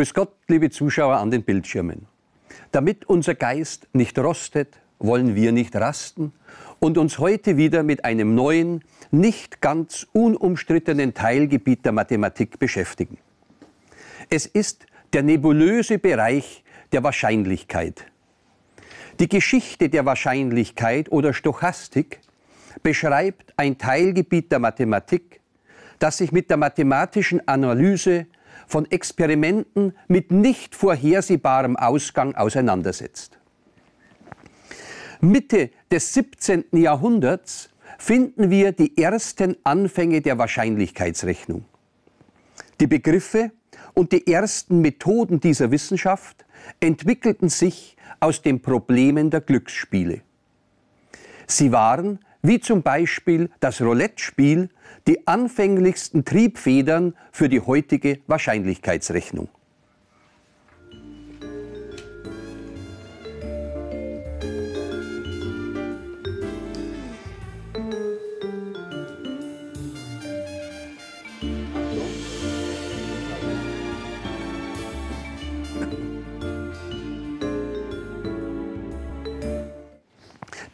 Grüß Gott, liebe Zuschauer an den Bildschirmen. Damit unser Geist nicht rostet, wollen wir nicht rasten und uns heute wieder mit einem neuen, nicht ganz unumstrittenen Teilgebiet der Mathematik beschäftigen. Es ist der nebulöse Bereich der Wahrscheinlichkeit. Die Geschichte der Wahrscheinlichkeit oder Stochastik beschreibt ein Teilgebiet der Mathematik, das sich mit der mathematischen Analyse von Experimenten mit nicht vorhersehbarem Ausgang auseinandersetzt. Mitte des 17. Jahrhunderts finden wir die ersten Anfänge der Wahrscheinlichkeitsrechnung. Die Begriffe und die ersten Methoden dieser Wissenschaft entwickelten sich aus den Problemen der Glücksspiele. Sie waren, wie zum Beispiel das Roulette-Spiel, die anfänglichsten Triebfedern für die heutige Wahrscheinlichkeitsrechnung.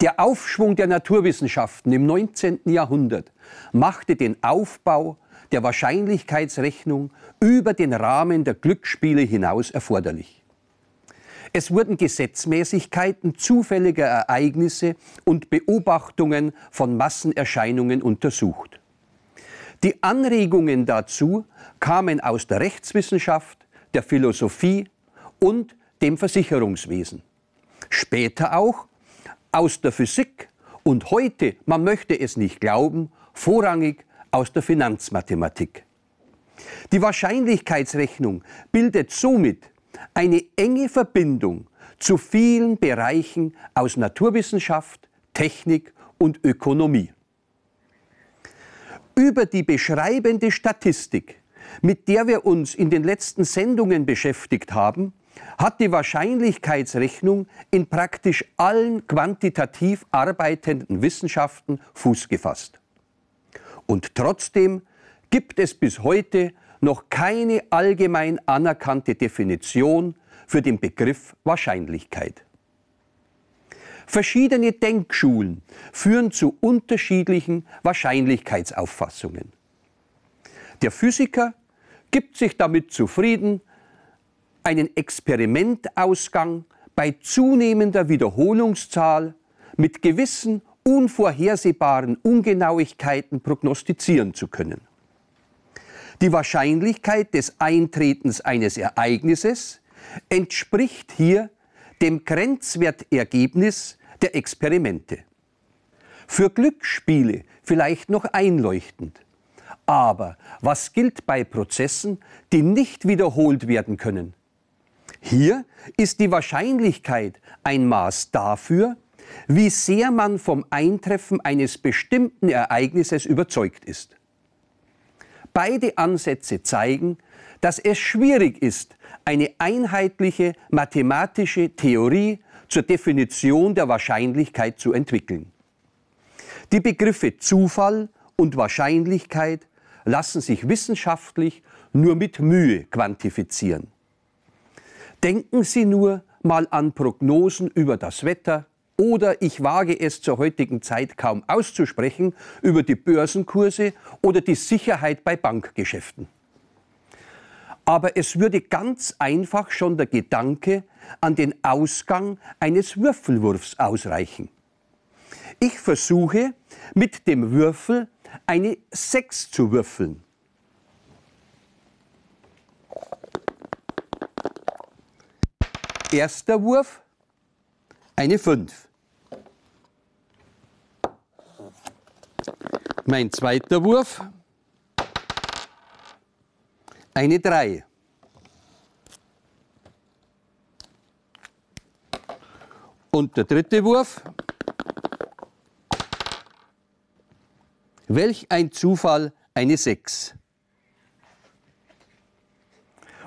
Der Aufschwung der Naturwissenschaften im 19. Jahrhundert machte den Aufbau der Wahrscheinlichkeitsrechnung über den Rahmen der Glücksspiele hinaus erforderlich. Es wurden Gesetzmäßigkeiten zufälliger Ereignisse und Beobachtungen von Massenerscheinungen untersucht. Die Anregungen dazu kamen aus der Rechtswissenschaft, der Philosophie und dem Versicherungswesen. Später auch aus der Physik und heute, man möchte es nicht glauben, vorrangig aus der Finanzmathematik. Die Wahrscheinlichkeitsrechnung bildet somit eine enge Verbindung zu vielen Bereichen aus Naturwissenschaft, Technik und Ökonomie. Über die beschreibende Statistik, mit der wir uns in den letzten Sendungen beschäftigt haben, hat die Wahrscheinlichkeitsrechnung in praktisch allen quantitativ arbeitenden Wissenschaften Fuß gefasst. Und trotzdem gibt es bis heute noch keine allgemein anerkannte Definition für den Begriff Wahrscheinlichkeit. Verschiedene Denkschulen führen zu unterschiedlichen Wahrscheinlichkeitsauffassungen. Der Physiker gibt sich damit zufrieden, einen Experimentausgang bei zunehmender Wiederholungszahl mit gewissen unvorhersehbaren Ungenauigkeiten prognostizieren zu können. Die Wahrscheinlichkeit des Eintretens eines Ereignisses entspricht hier dem Grenzwertergebnis der Experimente. Für Glücksspiele vielleicht noch einleuchtend. Aber was gilt bei Prozessen, die nicht wiederholt werden können? Hier ist die Wahrscheinlichkeit ein Maß dafür, wie sehr man vom Eintreffen eines bestimmten Ereignisses überzeugt ist. Beide Ansätze zeigen, dass es schwierig ist, eine einheitliche mathematische Theorie zur Definition der Wahrscheinlichkeit zu entwickeln. Die Begriffe Zufall und Wahrscheinlichkeit lassen sich wissenschaftlich nur mit Mühe quantifizieren. Denken Sie nur mal an Prognosen über das Wetter oder ich wage es zur heutigen Zeit kaum auszusprechen über die Börsenkurse oder die Sicherheit bei Bankgeschäften. Aber es würde ganz einfach schon der Gedanke an den Ausgang eines Würfelwurfs ausreichen. Ich versuche mit dem Würfel eine 6 zu würfeln. Erster Wurf, eine 5. Mein zweiter Wurf, eine 3. Und der dritte Wurf, welch ein Zufall, eine 6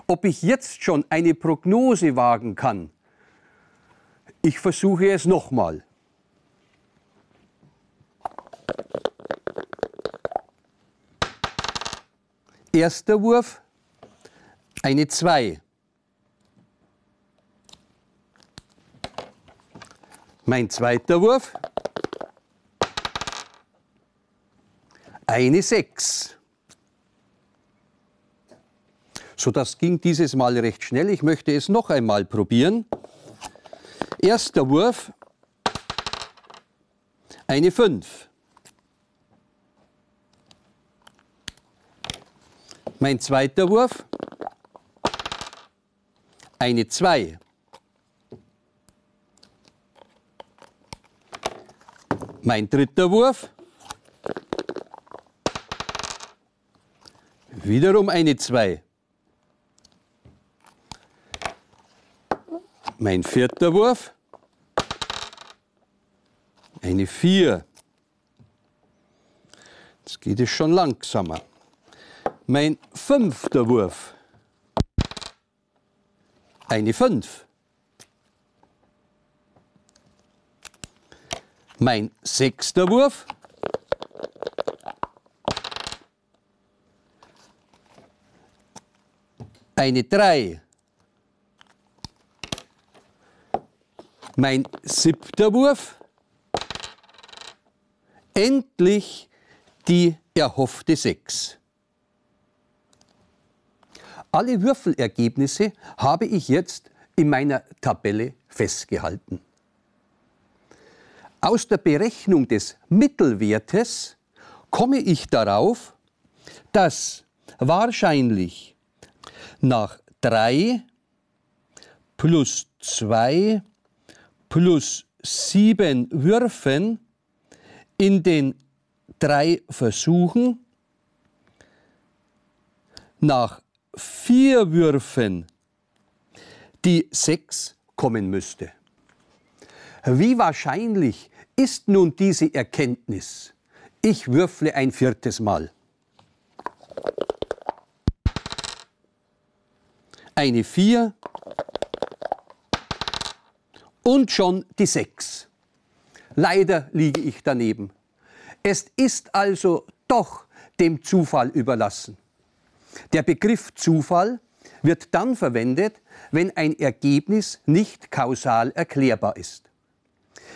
ob ich jetzt schon eine Prognose wagen kann, ich versuche es nochmal. Erster Wurf, eine 2. Mein zweiter Wurf, eine 6. So, das ging dieses Mal recht schnell. Ich möchte es noch einmal probieren. Erster Wurf. Eine 5. Mein zweiter Wurf. Eine 2. Mein dritter Wurf. Wiederum eine 2. Mein vierter Wurf. Eine 4. Jetzt geht es schon langsamer. Mein fünfter Wurf. Eine 5. Mein sechster Wurf. Eine 3. Mein siebter Wurf. Endlich die erhoffte 6. Alle Würfelergebnisse habe ich jetzt in meiner Tabelle festgehalten. Aus der Berechnung des Mittelwertes komme ich darauf, dass wahrscheinlich nach 3 plus 2 plus 7 Würfen in den drei Versuchen nach vier Würfen die 6 kommen müsste. Wie wahrscheinlich ist nun diese Erkenntnis? Ich würfle ein viertes Mal. Eine 4 und schon die 6. Leider liege ich daneben. Es ist also doch dem Zufall überlassen. Der Begriff Zufall wird dann verwendet, wenn ein Ergebnis nicht kausal erklärbar ist.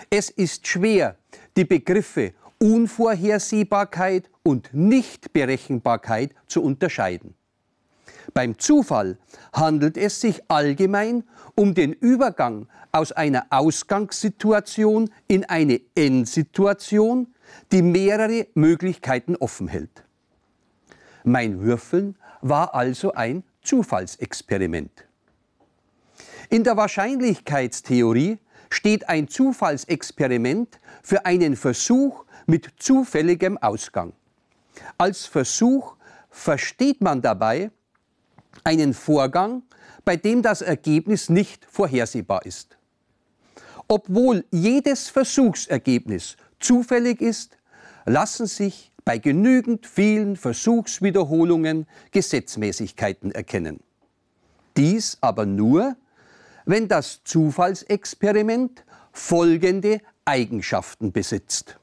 Es ist schwer, die Begriffe Unvorhersehbarkeit und Nichtberechenbarkeit zu unterscheiden. Beim Zufall handelt es sich allgemein um den Übergang aus einer Ausgangssituation in eine Endsituation, die mehrere Möglichkeiten offen hält. Mein Würfeln war also ein Zufallsexperiment. In der Wahrscheinlichkeitstheorie steht ein Zufallsexperiment für einen Versuch mit zufälligem Ausgang. Als Versuch versteht man dabei einen Vorgang, bei dem das Ergebnis nicht vorhersehbar ist. Obwohl jedes Versuchsergebnis zufällig ist, lassen sich bei genügend vielen Versuchswiederholungen Gesetzmäßigkeiten erkennen. Dies aber nur, wenn das Zufallsexperiment folgende Eigenschaften besitzt.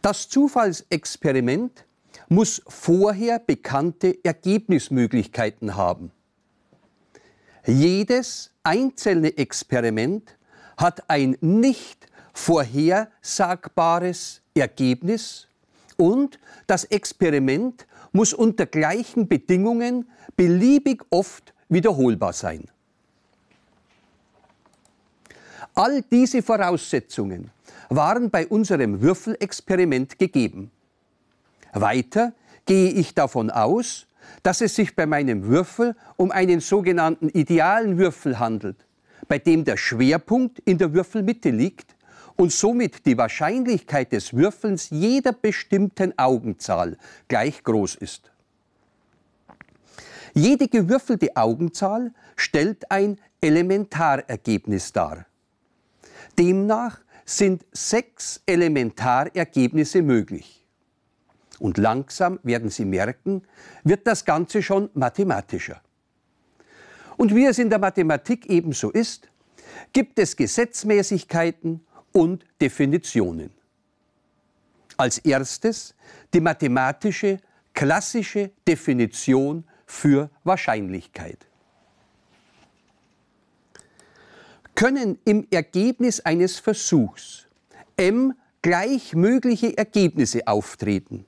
Das Zufallsexperiment muss vorher bekannte Ergebnismöglichkeiten haben. Jedes einzelne Experiment hat ein nicht vorhersagbares Ergebnis und das Experiment muss unter gleichen Bedingungen beliebig oft wiederholbar sein. All diese Voraussetzungen waren bei unserem Würfelexperiment gegeben. Weiter gehe ich davon aus, dass es sich bei meinem Würfel um einen sogenannten idealen Würfel handelt, bei dem der Schwerpunkt in der Würfelmitte liegt und somit die Wahrscheinlichkeit des Würfelns jeder bestimmten Augenzahl gleich groß ist. Jede gewürfelte Augenzahl stellt ein Elementarergebnis dar. Demnach sind sechs Elementarergebnisse möglich. Und langsam werden Sie merken, wird das Ganze schon mathematischer. Und wie es in der Mathematik ebenso ist, gibt es Gesetzmäßigkeiten und Definitionen. Als erstes die mathematische klassische Definition für Wahrscheinlichkeit. können im Ergebnis eines Versuchs m gleich mögliche Ergebnisse auftreten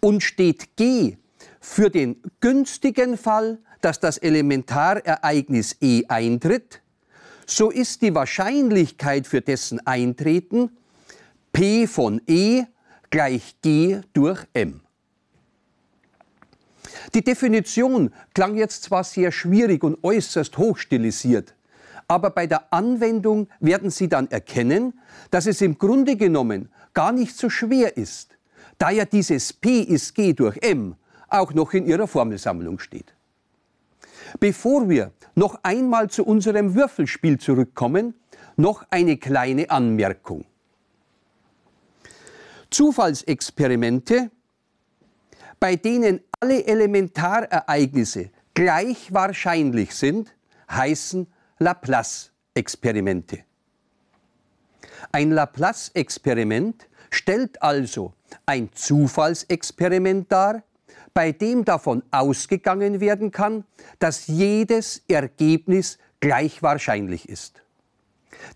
und steht G für den günstigen Fall, dass das Elementarereignis E eintritt, so ist die Wahrscheinlichkeit für dessen Eintreten P von E gleich G durch M. Die Definition klang jetzt zwar sehr schwierig und äußerst hochstilisiert, aber bei der Anwendung werden Sie dann erkennen, dass es im Grunde genommen gar nicht so schwer ist, da ja dieses P ist G durch M auch noch in Ihrer Formelsammlung steht. Bevor wir noch einmal zu unserem Würfelspiel zurückkommen, noch eine kleine Anmerkung. Zufallsexperimente, bei denen alle Elementarereignisse gleich wahrscheinlich sind, heißen Laplace-Experimente. Ein Laplace-Experiment stellt also ein Zufallsexperiment dar, bei dem davon ausgegangen werden kann, dass jedes Ergebnis gleich wahrscheinlich ist.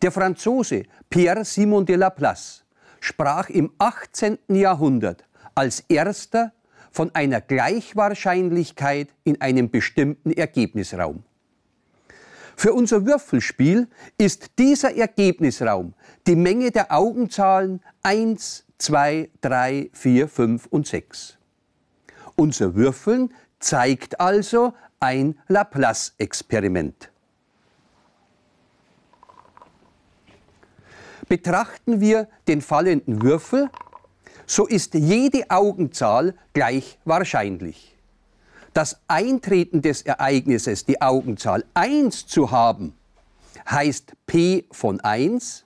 Der Franzose Pierre Simon de Laplace sprach im 18. Jahrhundert als erster von einer Gleichwahrscheinlichkeit in einem bestimmten Ergebnisraum. Für unser Würfelspiel ist dieser Ergebnisraum die Menge der Augenzahlen 1, 2, 3, 4, 5 und 6. Unser Würfeln zeigt also ein Laplace-Experiment. Betrachten wir den fallenden Würfel, so ist jede Augenzahl gleich wahrscheinlich. Das Eintreten des Ereignisses, die Augenzahl 1 zu haben, heißt P von 1.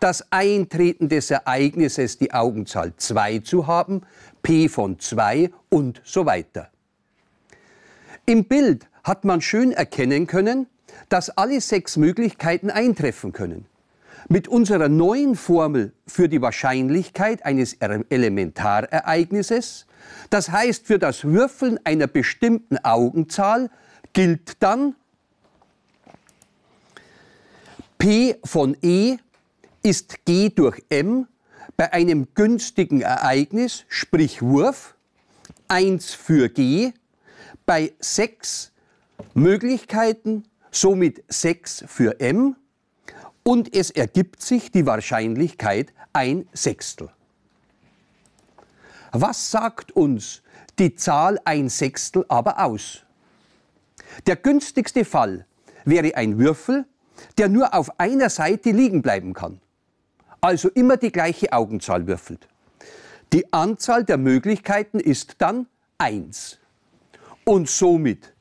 Das Eintreten des Ereignisses, die Augenzahl 2 zu haben, P von 2 und so weiter. Im Bild hat man schön erkennen können, dass alle sechs Möglichkeiten eintreffen können. Mit unserer neuen Formel für die Wahrscheinlichkeit eines Elementarereignisses, das heißt für das Würfeln einer bestimmten Augenzahl, gilt dann P von E ist G durch M bei einem günstigen Ereignis, sprich Wurf, 1 für G, bei 6 Möglichkeiten, somit 6 für M, und es ergibt sich die Wahrscheinlichkeit ein Sechstel. Was sagt uns die Zahl ein Sechstel aber aus? Der günstigste Fall wäre ein Würfel, der nur auf einer Seite liegen bleiben kann, also immer die gleiche Augenzahl würfelt. Die Anzahl der Möglichkeiten ist dann 1 und somit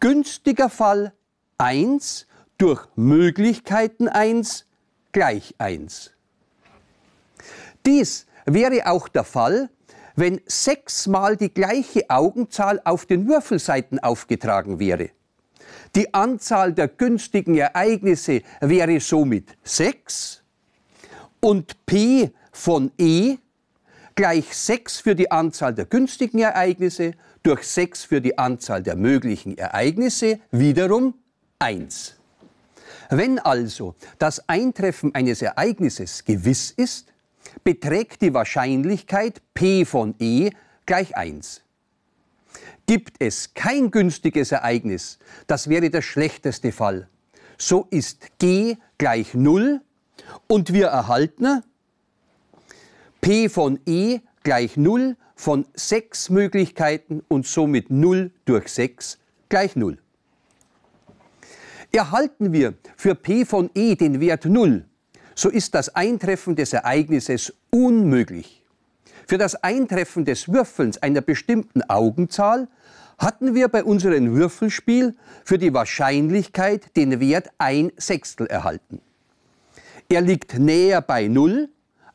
günstiger Fall 1 durch Möglichkeiten 1 gleich 1. Dies wäre auch der Fall, wenn sechsmal die gleiche Augenzahl auf den Würfelseiten aufgetragen wäre. Die Anzahl der günstigen Ereignisse wäre somit 6 und P von E gleich 6 für die Anzahl der günstigen Ereignisse durch 6 für die Anzahl der möglichen Ereignisse wiederum 1. Wenn also das Eintreffen eines Ereignisses gewiss ist, beträgt die Wahrscheinlichkeit P von E gleich 1. Gibt es kein günstiges Ereignis, das wäre der schlechteste Fall, so ist G gleich 0 und wir erhalten P von E gleich 0 von 6 Möglichkeiten und somit 0 durch 6 gleich 0. Erhalten wir für P von E den Wert 0, so ist das Eintreffen des Ereignisses unmöglich. Für das Eintreffen des Würfelns einer bestimmten Augenzahl hatten wir bei unserem Würfelspiel für die Wahrscheinlichkeit den Wert ein Sechstel erhalten. Er liegt näher bei 0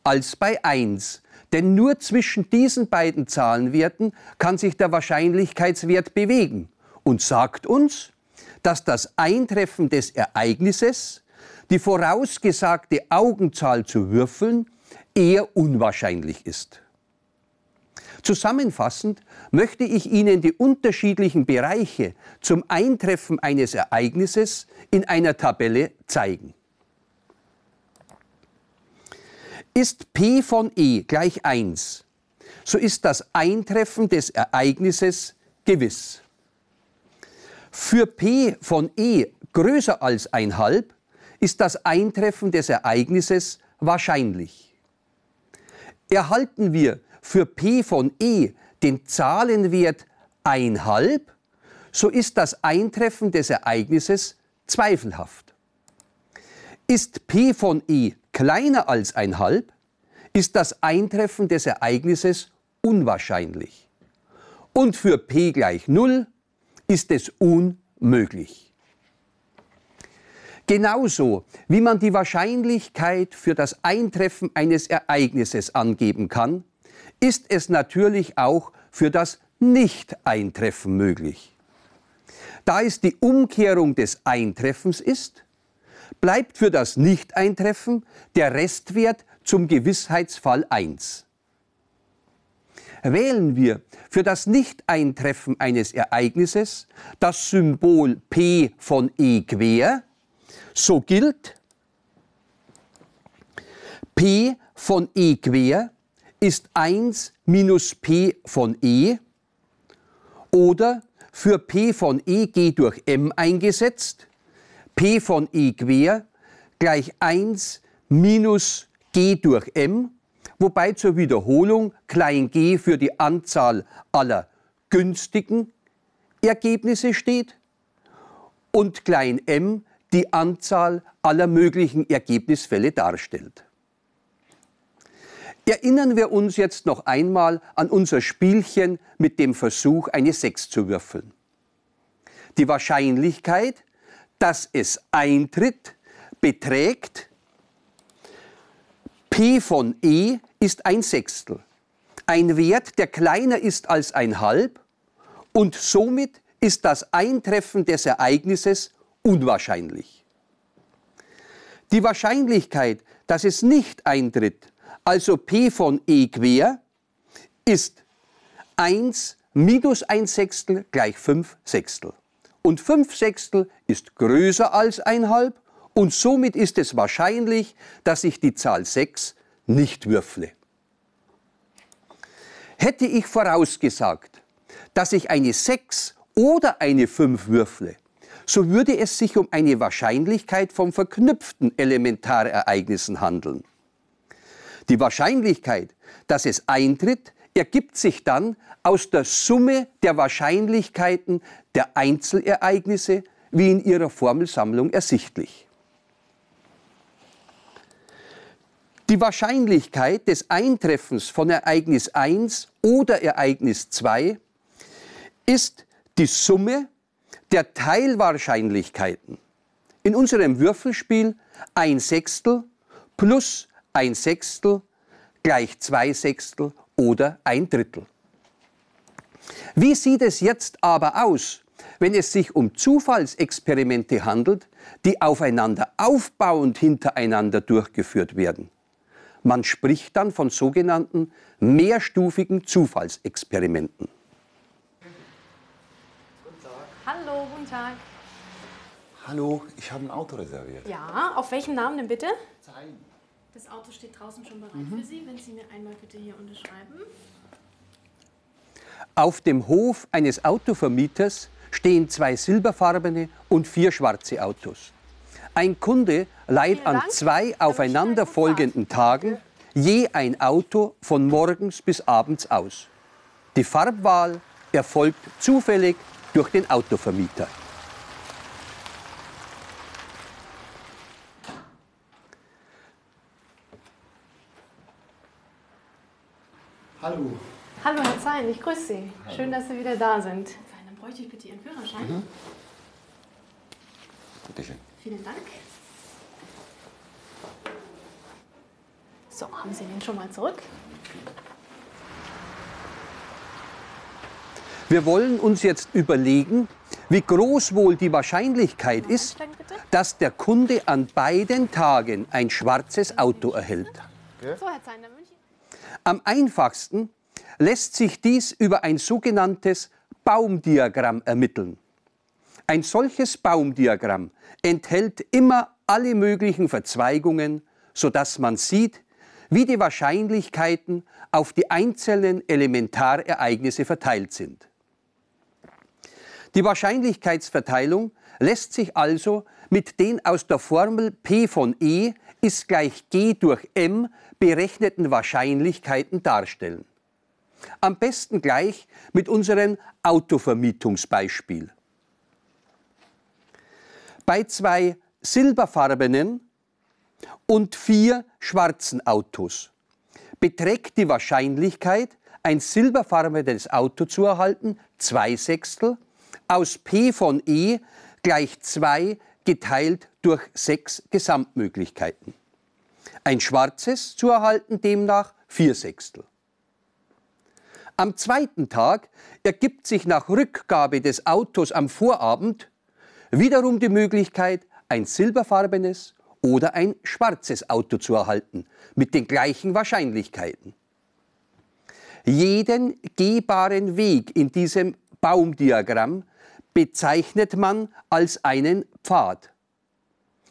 als bei 1, denn nur zwischen diesen beiden Zahlenwerten kann sich der Wahrscheinlichkeitswert bewegen und sagt uns, dass das Eintreffen des Ereignisses, die vorausgesagte Augenzahl zu würfeln, eher unwahrscheinlich ist. Zusammenfassend möchte ich Ihnen die unterschiedlichen Bereiche zum Eintreffen eines Ereignisses in einer Tabelle zeigen. Ist P von E gleich 1, so ist das Eintreffen des Ereignisses gewiss. Für P von E größer als 1,5 ist das Eintreffen des Ereignisses wahrscheinlich. Erhalten wir für P von E den Zahlenwert 1,5, so ist das Eintreffen des Ereignisses zweifelhaft. Ist P von E kleiner als 1,5, ist das Eintreffen des Ereignisses unwahrscheinlich. Und für P gleich 0 ist es unmöglich. Genauso wie man die Wahrscheinlichkeit für das Eintreffen eines Ereignisses angeben kann, ist es natürlich auch für das Nicht-Eintreffen möglich. Da es die Umkehrung des Eintreffens ist, bleibt für das Nicht-Eintreffen der Restwert zum Gewissheitsfall 1. Wählen wir für das Nicht-Eintreffen eines Ereignisses das Symbol P von E quer, so gilt P von E quer ist 1 minus P von E oder für P von E G durch M eingesetzt, P von E quer gleich 1 minus G durch M, wobei zur Wiederholung klein g für die Anzahl aller günstigen Ergebnisse steht und klein m die Anzahl aller möglichen Ergebnisfälle darstellt. Erinnern wir uns jetzt noch einmal an unser Spielchen mit dem Versuch, eine 6 zu würfeln. Die Wahrscheinlichkeit, dass es eintritt, beträgt P von E ist ein Sechstel. Ein Wert, der kleiner ist als ein Halb und somit ist das Eintreffen des Ereignisses unwahrscheinlich. Die Wahrscheinlichkeit, dass es nicht eintritt, also P von E quer, ist 1 minus 1 Sechstel gleich 5 Sechstel. Und 5 Sechstel ist größer als ein Halb und somit ist es wahrscheinlich, dass ich die Zahl 6 nicht würfle. Hätte ich vorausgesagt, dass ich eine 6 oder eine 5 würfle, so würde es sich um eine Wahrscheinlichkeit von verknüpften Elementarereignissen handeln. Die Wahrscheinlichkeit, dass es eintritt, ergibt sich dann aus der Summe der Wahrscheinlichkeiten der Einzelereignisse, wie in ihrer Formelsammlung ersichtlich. Die Wahrscheinlichkeit des Eintreffens von Ereignis 1 oder Ereignis 2 ist die Summe der Teilwahrscheinlichkeiten. In unserem Würfelspiel ein Sechstel plus ein Sechstel gleich zwei Sechstel oder ein Drittel. Wie sieht es jetzt aber aus, wenn es sich um Zufallsexperimente handelt, die aufeinander aufbauend hintereinander durchgeführt werden? Man spricht dann von sogenannten mehrstufigen Zufallsexperimenten. Hallo, guten Tag. Hallo, ich habe ein Auto reserviert. Ja, auf welchen Namen denn bitte? Sein. Das Auto steht draußen schon bereit für Sie, wenn Sie mir einmal bitte hier unterschreiben. Auf dem Hof eines Autovermieters stehen zwei silberfarbene und vier schwarze Autos. Ein Kunde leiht an zwei aufeinanderfolgenden Tagen je ein Auto von morgens bis abends aus. Die Farbwahl erfolgt zufällig durch den Autovermieter. Hallo. Hallo Herr Zein, ich grüße Sie. Schön, dass Sie wieder da sind. Dann bräuchte ich bitte Ihren Führerschein. Bitte schön. Vielen Dank. So, haben Sie den schon mal zurück? Wir wollen uns jetzt überlegen, wie groß wohl die Wahrscheinlichkeit ist, dass der Kunde an beiden Tagen ein schwarzes Auto erhält. So, Herr Zein, dann Am einfachsten lässt sich dies über ein sogenanntes Baumdiagramm ermitteln. Ein solches Baumdiagramm enthält immer alle möglichen Verzweigungen, sodass man sieht, wie die Wahrscheinlichkeiten auf die einzelnen Elementarereignisse verteilt sind. Die Wahrscheinlichkeitsverteilung lässt sich also mit den aus der Formel P von E ist gleich G durch M berechneten Wahrscheinlichkeiten darstellen. Am besten gleich mit unserem Autovermietungsbeispiel. Bei zwei silberfarbenen und vier schwarzen Autos beträgt die Wahrscheinlichkeit, ein silberfarbenes Auto zu erhalten, zwei Sechstel, aus P von E gleich 2 geteilt durch 6 Gesamtmöglichkeiten. Ein schwarzes zu erhalten demnach 4 Sechstel. Am zweiten Tag ergibt sich nach Rückgabe des Autos am Vorabend wiederum die Möglichkeit, ein silberfarbenes oder ein schwarzes Auto zu erhalten, mit den gleichen Wahrscheinlichkeiten. Jeden gehbaren Weg in diesem Baumdiagramm bezeichnet man als einen Pfad.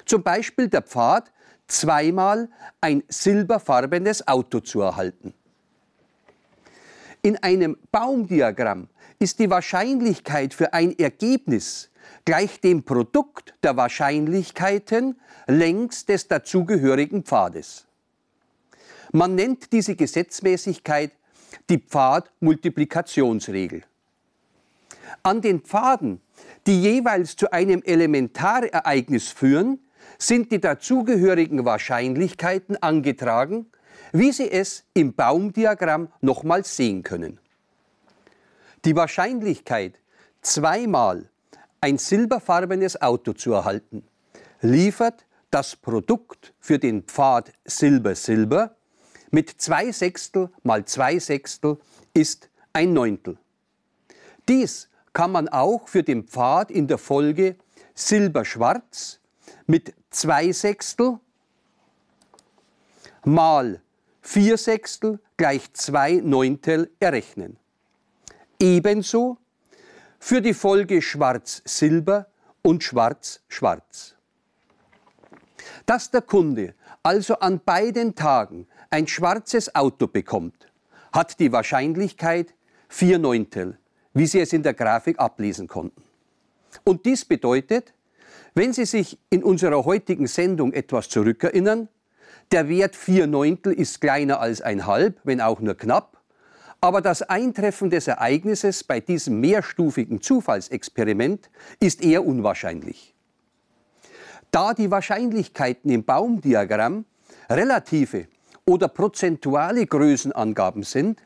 Zum Beispiel der Pfad, zweimal ein silberfarbenes Auto zu erhalten. In einem Baumdiagramm ist die Wahrscheinlichkeit für ein Ergebnis gleich dem Produkt der Wahrscheinlichkeiten längs des dazugehörigen Pfades. Man nennt diese Gesetzmäßigkeit die Pfadmultiplikationsregel. An den Pfaden, die jeweils zu einem Elementarereignis führen, sind die dazugehörigen Wahrscheinlichkeiten angetragen, wie Sie es im Baumdiagramm nochmals sehen können. Die Wahrscheinlichkeit, zweimal ein silberfarbenes Auto zu erhalten, liefert das Produkt für den Pfad Silber-Silber mit zwei Sechstel mal zwei Sechstel ist ein Neuntel. Dies kann man auch für den Pfad in der Folge Silber-Schwarz mit zwei Sechstel mal vier Sechstel gleich zwei Neuntel errechnen. Ebenso für die Folge Schwarz-Silber und Schwarz-Schwarz. Dass der Kunde also an beiden Tagen ein schwarzes Auto bekommt, hat die Wahrscheinlichkeit vier Neuntel wie Sie es in der Grafik ablesen konnten. Und dies bedeutet, wenn Sie sich in unserer heutigen Sendung etwas zurückerinnern, der Wert 4 Neuntel ist kleiner als ein Halb, wenn auch nur knapp, aber das Eintreffen des Ereignisses bei diesem mehrstufigen Zufallsexperiment ist eher unwahrscheinlich. Da die Wahrscheinlichkeiten im Baumdiagramm relative oder prozentuale Größenangaben sind,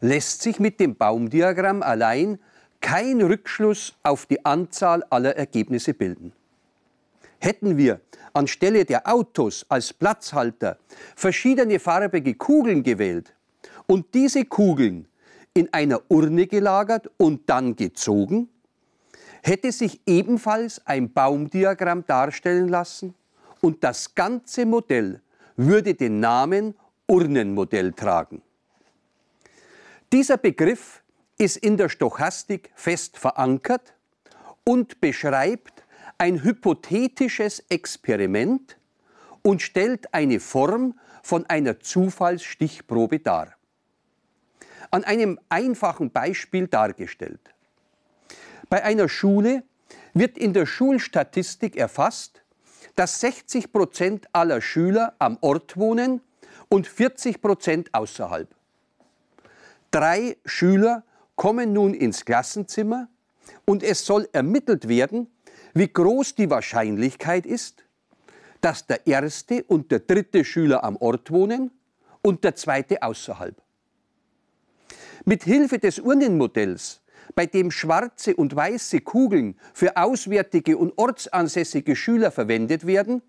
lässt sich mit dem Baumdiagramm allein kein Rückschluss auf die Anzahl aller Ergebnisse bilden. Hätten wir anstelle der Autos als Platzhalter verschiedene farbige Kugeln gewählt und diese Kugeln in einer Urne gelagert und dann gezogen, hätte sich ebenfalls ein Baumdiagramm darstellen lassen und das ganze Modell würde den Namen Urnenmodell tragen. Dieser Begriff ist in der Stochastik fest verankert und beschreibt ein hypothetisches Experiment und stellt eine Form von einer Zufallsstichprobe dar. An einem einfachen Beispiel dargestellt. Bei einer Schule wird in der Schulstatistik erfasst, dass 60 Prozent aller Schüler am Ort wohnen und 40 Prozent außerhalb. Drei Schüler kommen nun ins Klassenzimmer und es soll ermittelt werden, wie groß die Wahrscheinlichkeit ist, dass der erste und der dritte Schüler am Ort wohnen und der zweite außerhalb. Mit Hilfe des Urnenmodells, bei dem schwarze und weiße Kugeln für auswärtige und ortsansässige Schüler verwendet werden,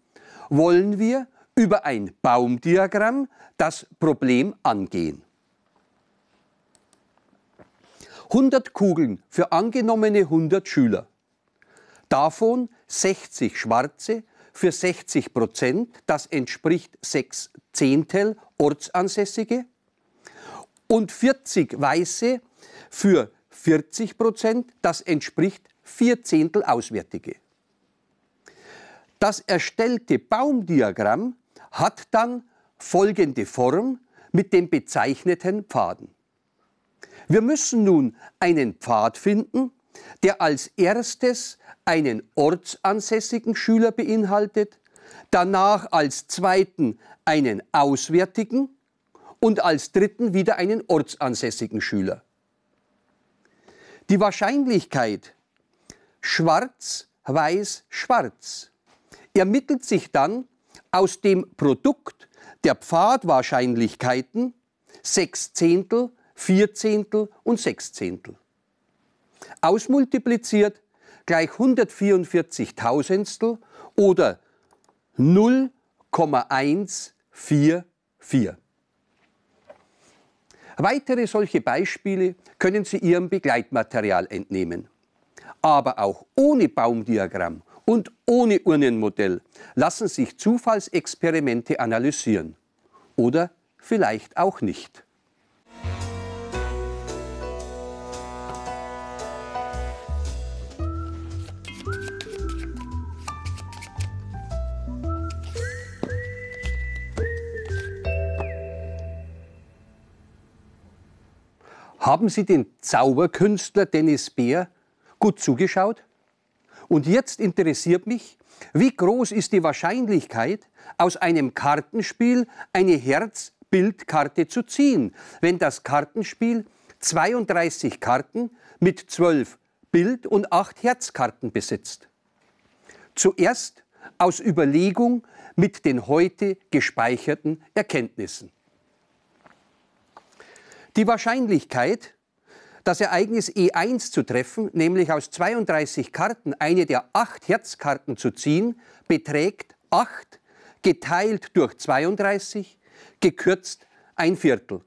wollen wir über ein Baumdiagramm das Problem angehen. 100 Kugeln für angenommene 100 Schüler. Davon 60 schwarze für 60 Prozent, das entspricht 6 Zehntel Ortsansässige. und 40 Weiße für 40 Prozent. Das entspricht vier Zehntel Auswärtige. Das erstellte Baumdiagramm hat dann folgende Form mit den bezeichneten Pfaden. Wir müssen nun einen Pfad finden, der als erstes einen ortsansässigen Schüler beinhaltet, danach als zweiten einen auswärtigen und als dritten wieder einen ortsansässigen Schüler. Die Wahrscheinlichkeit schwarz, weiß, schwarz ermittelt sich dann aus dem Produkt der Pfadwahrscheinlichkeiten sechs Zehntel, vier Zehntel und sechs Zehntel. Ausmultipliziert gleich 144 oder 0,144. Weitere solche Beispiele können Sie Ihrem Begleitmaterial entnehmen. Aber auch ohne Baumdiagramm und ohne Urnenmodell lassen sich Zufallsexperimente analysieren. Oder vielleicht auch nicht. Haben Sie den Zauberkünstler Dennis Beer gut zugeschaut? Und jetzt interessiert mich, wie groß ist die Wahrscheinlichkeit, aus einem Kartenspiel eine Herzbildkarte zu ziehen, wenn das Kartenspiel 32 Karten mit 12 Bild- und 8 Herzkarten besitzt? Zuerst aus Überlegung mit den heute gespeicherten Erkenntnissen. Die Wahrscheinlichkeit, das Ereignis E1 zu treffen, nämlich aus 32 Karten eine der acht Herzkarten zu ziehen, beträgt 8 geteilt durch 32, gekürzt ein Viertel.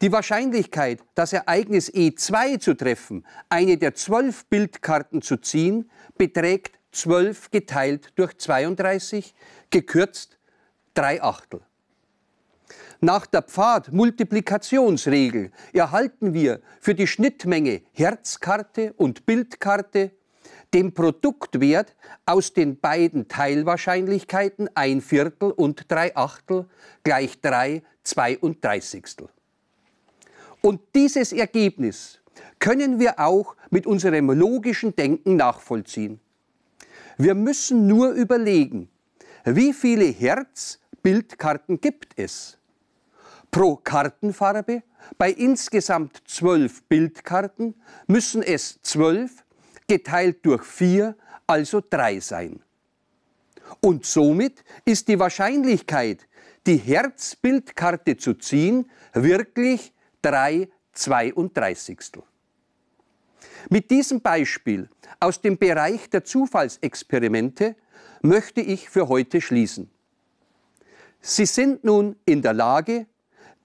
Die Wahrscheinlichkeit, das Ereignis E2 zu treffen, eine der zwölf Bildkarten zu ziehen, beträgt 12 geteilt durch 32, gekürzt drei Achtel. Nach der Pfadmultiplikationsregel erhalten wir für die Schnittmenge Herzkarte und Bildkarte den Produktwert aus den beiden Teilwahrscheinlichkeiten ein Viertel und drei Achtel gleich drei Zweiunddreißigstel. Und dieses Ergebnis können wir auch mit unserem logischen Denken nachvollziehen. Wir müssen nur überlegen, wie viele Herz-Bildkarten gibt es? Pro Kartenfarbe. Bei insgesamt zwölf Bildkarten müssen es zwölf geteilt durch vier, also drei sein. Und somit ist die Wahrscheinlichkeit, die Herzbildkarte zu ziehen, wirklich drei Zweiunddreißigstel. Mit diesem Beispiel aus dem Bereich der Zufallsexperimente möchte ich für heute schließen. Sie sind nun in der Lage,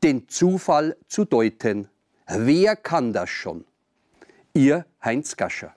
den Zufall zu deuten. Wer kann das schon? Ihr Heinz Gascher.